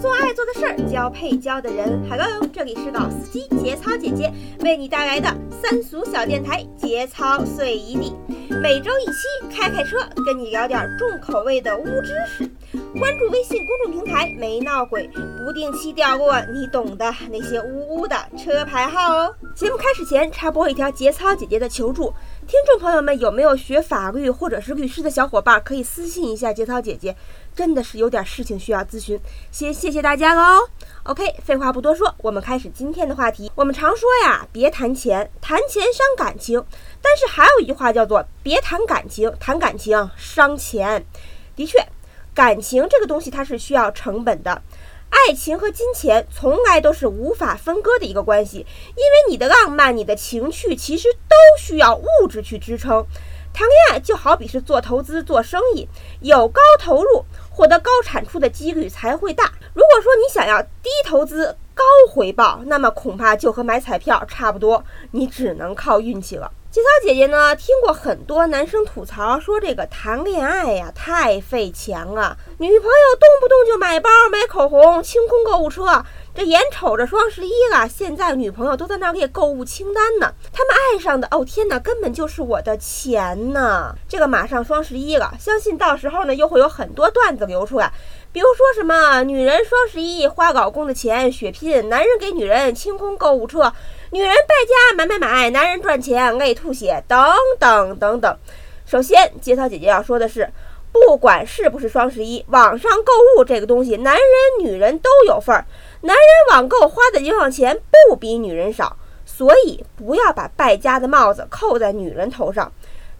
做爱做的事儿，交配交的人。Hello，这里是老司机节操姐姐为你带来的三俗小电台节操碎一地，每周一期，开开车跟你聊点重口味的污知识。关注微信公众平台没闹鬼，不定期掉落你懂的那些污污的车牌号哦。节目开始前插播一条节操姐姐的求助，听众朋友们有没有学法律或者是律师的小伙伴可以私信一下节操姐姐。真的是有点事情需要咨询，先谢谢大家喽。OK，废话不多说，我们开始今天的话题。我们常说呀，别谈钱，谈钱伤感情。但是还有一句话叫做，别谈感情，谈感情伤钱。的确，感情这个东西它是需要成本的，爱情和金钱从来都是无法分割的一个关系，因为你的浪漫、你的情趣其实都需要物质去支撑。谈恋爱就好比是做投资、做生意，有高投入。获得高产出的几率才会大。如果说你想要低投资高回报，那么恐怕就和买彩票差不多，你只能靠运气了。节操姐姐呢，听过很多男生吐槽说，这个谈恋爱呀太费钱了，女朋友动不动就买包、买口红、清空购物车。这眼瞅着双十一了，现在女朋友都在那列购物清单呢。他们爱上的，哦天哪，根本就是我的钱呢！这个马上双十一了，相信到时候呢，又会有很多段子流出来，比如说什么女人双十一花老公的钱血拼，男人给女人清空购物车，女人败家买买买，男人赚钱累吐血，等等等等。首先，节操姐姐要说的是，不管是不是双十一，网上购物这个东西，男人女人都有份儿。男人网购花的冤枉钱不比女人少，所以不要把败家的帽子扣在女人头上，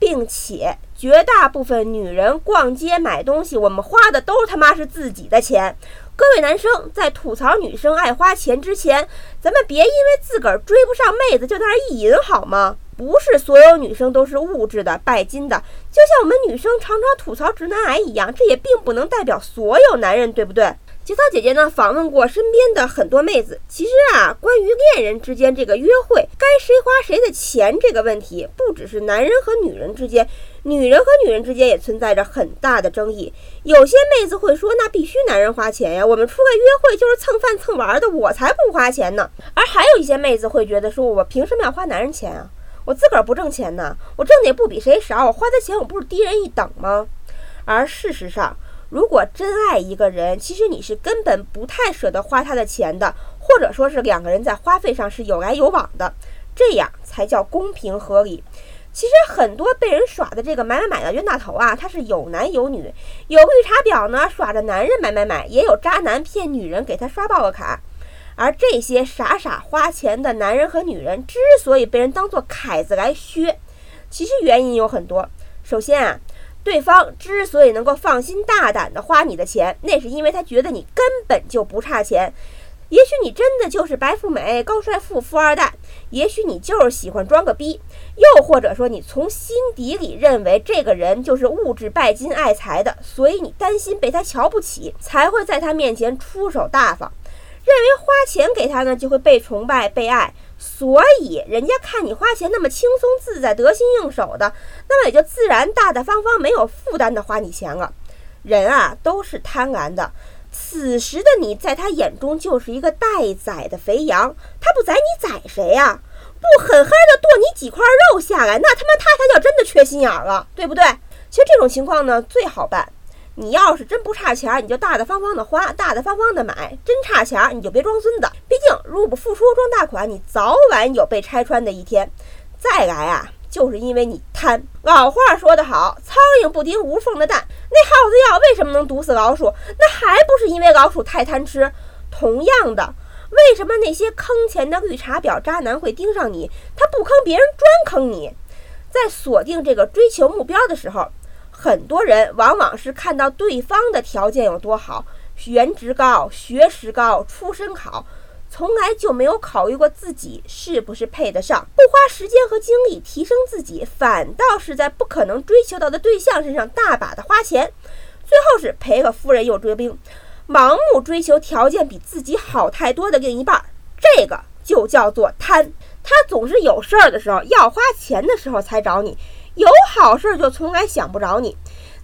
并且绝大部分女人逛街买东西，我们花的都他妈是自己的钱。各位男生在吐槽女生爱花钱之前，咱们别因为自个儿追不上妹子就在那儿意淫好吗？不是所有女生都是物质的、拜金的，就像我们女生常常吐槽直男癌一样，这也并不能代表所有男人，对不对？节操姐姐呢访问过身边的很多妹子，其实啊，关于恋人之间这个约会该谁花谁的钱这个问题，不只是男人和女人之间，女人和女人之间也存在着很大的争议。有些妹子会说，那必须男人花钱呀，我们出来约会就是蹭饭蹭玩的，我才不花钱呢。而还有一些妹子会觉得说，我凭什么要花男人钱啊？我自个儿不挣钱呢，我挣的也不比谁少，我花的钱我不是低人一等吗？而事实上，如果真爱一个人，其实你是根本不太舍得花他的钱的，或者说是两个人在花费上是有来有往的，这样才叫公平合理。其实很多被人耍的这个买买买的冤大头啊，他是有男有女，有绿茶婊呢耍着男人买买买，也有渣男骗女人给他刷爆了卡。而这些傻傻花钱的男人和女人之所以被人当做凯子来削，其实原因有很多。首先啊。对方之所以能够放心大胆地花你的钱，那是因为他觉得你根本就不差钱。也许你真的就是白富美、高帅富、富二代，也许你就是喜欢装个逼，又或者说你从心底里认为这个人就是物质拜金、爱财的，所以你担心被他瞧不起，才会在他面前出手大方，认为花钱给他呢就会被崇拜、被爱。所以，人家看你花钱那么轻松自在、得心应手的，那么也就自然大大方方、没有负担的花你钱了。人啊，都是贪婪的。此时的你，在他眼中就是一个待宰的肥羊。他不宰你，宰谁呀？不狠狠的剁你几块肉下来，那他妈他才叫真的缺心眼了，对不对？其实这种情况呢，最好办。你要是真不差钱，你就大大方方的花，大大方方的买；真差钱，你就别装孙子。毕竟入不敷出装大款，你早晚有被拆穿的一天。再来啊，就是因为你贪。老话说得好，苍蝇不叮无缝的蛋。那耗子药为什么能毒死老鼠？那还不是因为老鼠太贪吃。同样的，为什么那些坑钱的绿茶婊渣男会盯上你？他不坑别人，专坑你。在锁定这个追求目标的时候。很多人往往是看到对方的条件有多好，颜值高、学识高、出身好，从来就没有考虑过自己是不是配得上，不花时间和精力提升自己，反倒是在不可能追求到的对象身上大把的花钱，最后是赔了夫人又折兵，盲目追求条件比自己好太多的另一半，这个就叫做贪。他总是有事儿的时候要花钱的时候才找你。有好事就从来想不着你，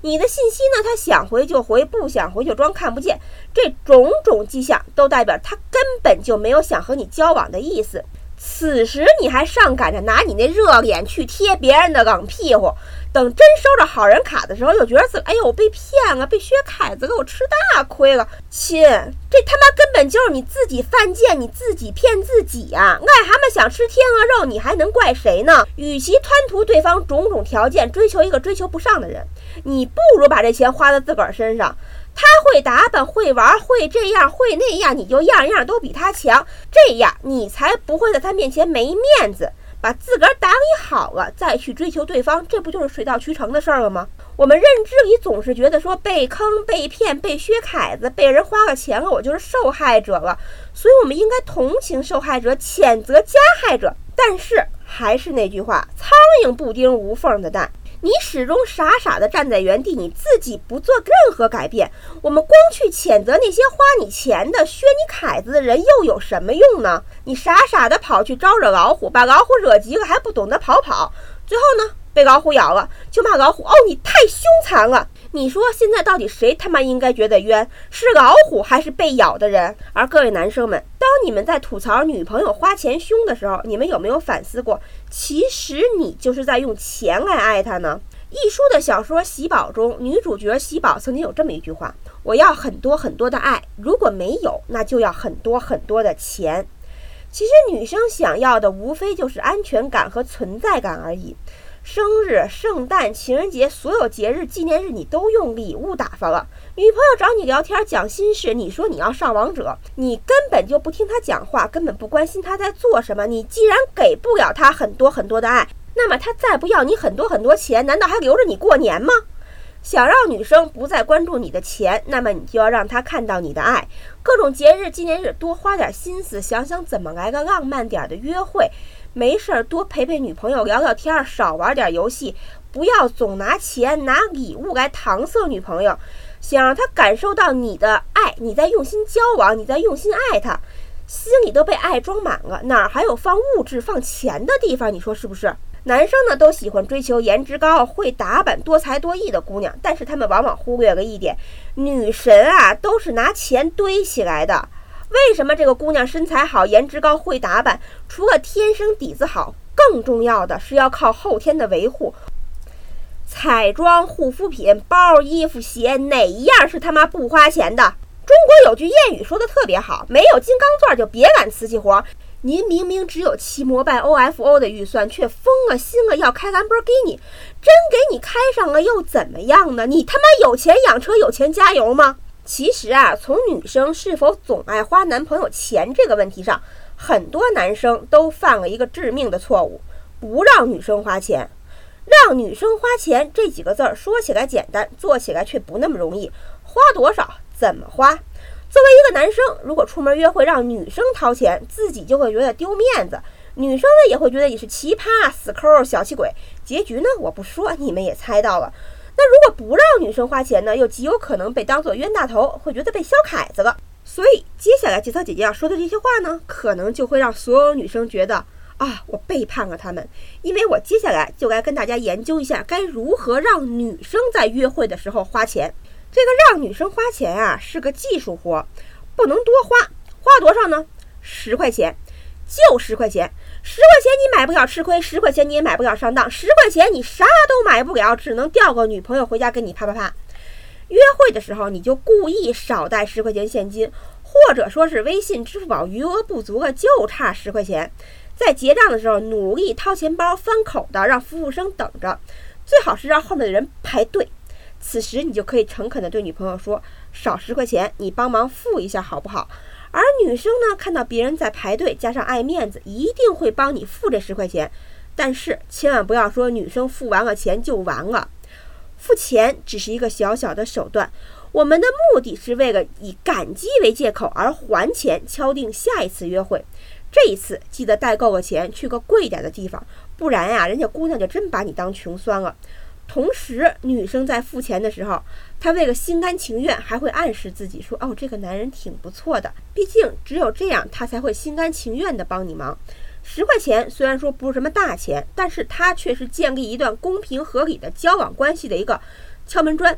你的信息呢，他想回就回，不想回就装看不见。这种种迹象都代表他根本就没有想和你交往的意思。此时你还上赶着拿你那热脸去贴别人的冷屁股，等真收着好人卡的时候，又觉得自哎呦我被骗了，被薛凯子给我吃大亏了。亲，这他妈根本就是你自己犯贱，你自己骗自己呀！癞蛤蟆想吃天鹅肉，你还能怪谁呢？与其贪图对方种种条件，追求一个追求不上的人，你不如把这钱花在自个儿身上。他会打扮，会玩，会这样，会那样，你就样样都比他强，这样你才不会在他面前没面子。把自个儿打理好了，再去追求对方，这不就是水到渠成的事儿了吗？我们认知里总是觉得说被坑、被骗、被薛凯子、被人花了钱了，我就是受害者了，所以我们应该同情受害者，谴责加害者。但是还是那句话，苍蝇不叮无缝的蛋。你始终傻傻的站在原地，你自己不做任何改变。我们光去谴责那些花你钱的、削你凯子的人，又有什么用呢？你傻傻的跑去招惹老虎，把老虎惹急了，还不懂得跑跑，最后呢？被老虎咬了，就骂老虎哦，你太凶残了。你说现在到底谁他妈应该觉得冤？是老虎还是被咬的人？而各位男生们，当你们在吐槽女朋友花钱凶的时候，你们有没有反思过，其实你就是在用钱来爱她呢？一书的小说《喜宝》中，女主角喜宝曾经有这么一句话：“我要很多很多的爱，如果没有，那就要很多很多的钱。”其实女生想要的无非就是安全感和存在感而已。生日、圣诞、情人节，所有节日纪念日，你都用礼物打发了。女朋友找你聊天讲心事，你说你要上王者，你根本就不听她讲话，根本不关心她在做什么。你既然给不了她很多很多的爱，那么她再不要你很多很多钱，难道还留着你过年吗？想让女生不再关注你的钱，那么你就要让她看到你的爱。各种节日纪念日，多花点心思，想想怎么来个浪漫点的约会。没事儿，多陪陪女朋友，聊聊天，少玩点游戏，不要总拿钱、拿礼物来搪塞女朋友。想让她感受到你的爱，你在用心交往，你在用心爱她，心里都被爱装满了，哪儿还有放物质、放钱的地方？你说是不是？男生呢都喜欢追求颜值高、会打扮、多才多艺的姑娘，但是他们往往忽略了一点，女神啊都是拿钱堆起来的。为什么这个姑娘身材好、颜值高、会打扮？除了天生底子好，更重要的是要靠后天的维护。彩妆、护肤品、包、衣服、鞋，哪一样是他妈不花钱的？中国有句谚语说的特别好：没有金刚钻就别揽瓷器活。您明明只有骑摩拜 OFO 的预算，却疯了心了要开兰博基尼，真给你开上了又怎么样呢？你他妈有钱养车、有钱加油吗？其实啊，从女生是否总爱花男朋友钱这个问题上，很多男生都犯了一个致命的错误：不让女生花钱。让女生花钱这几个字儿说起来简单，做起来却不那么容易。花多少？怎么花？作为一个男生，如果出门约会让女生掏钱，自己就会觉得丢面子，女生呢也会觉得你是奇葩、死抠、小气鬼。结局呢，我不说，你们也猜到了。那如果不让女生花钱呢，又极有可能被当做冤大头，会觉得被削凯子了。所以接下来节操姐姐要说的这些话呢，可能就会让所有女生觉得啊，我背叛了他们。因为我接下来就来跟大家研究一下，该如何让女生在约会的时候花钱。这个让女生花钱啊，是个技术活，不能多花。花多少呢？十块钱，就十块钱。十块钱你买不了吃亏，十块钱你也买不了上当，十块钱你啥都买不了，只能调个女朋友回家跟你啪啪啪。约会的时候你就故意少带十块钱现金，或者说是微信、支付宝余额不足了，就差十块钱。在结账的时候努力掏钱包，翻口的让服务生等着，最好是让后面的人排队。此时你就可以诚恳地对女朋友说：“少十块钱，你帮忙付一下好不好？”而女生呢，看到别人在排队，加上爱面子，一定会帮你付这十块钱。但是千万不要说女生付完了钱就完了，付钱只是一个小小的手段，我们的目的是为了以感激为借口而还钱，敲定下一次约会。这一次记得带够了钱，去个贵点的地方，不然呀，人家姑娘就真把你当穷酸了。同时，女生在付钱的时候，她为了心甘情愿，还会暗示自己说：“哦，这个男人挺不错的。”毕竟只有这样，他才会心甘情愿的帮你忙。十块钱虽然说不是什么大钱，但是它却是建立一段公平合理的交往关系的一个敲门砖。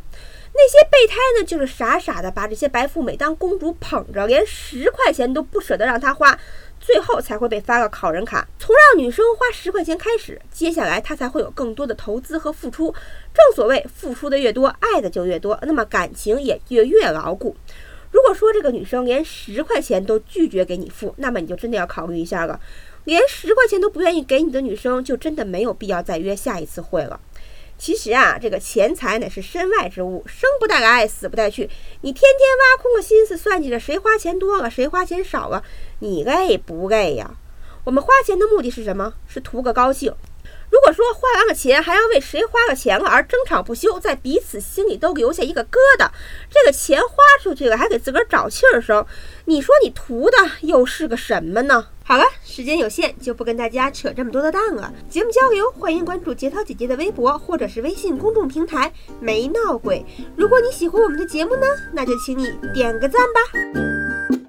那些备胎呢，就是傻傻的把这些白富美当公主捧着，连十块钱都不舍得让她花，最后才会被发个考人卡。从让女生花十块钱开始，接下来她才会有更多的投资和付出。正所谓，付出的越多，爱的就越多，那么感情也越越牢固。如果说这个女生连十块钱都拒绝给你付，那么你就真的要考虑一下了。连十块钱都不愿意给你的女生，就真的没有必要再约下一次会了。其实啊，这个钱财乃是身外之物，生不带来，死不带去。你天天挖空了心思算计着谁花钱多了，谁花钱少了，你累不累呀？我们花钱的目的是什么？是图个高兴。如果说花完了钱还要为谁花了钱而争吵不休，在彼此心里都留下一个疙瘩，这个钱花出去了还给自个儿找气儿生，你说你图的又是个什么呢？好了，时间有限，就不跟大家扯这么多的蛋了。节目交流，欢迎关注节涛姐姐的微博或者是微信公众平台“没闹鬼”。如果你喜欢我们的节目呢，那就请你点个赞吧。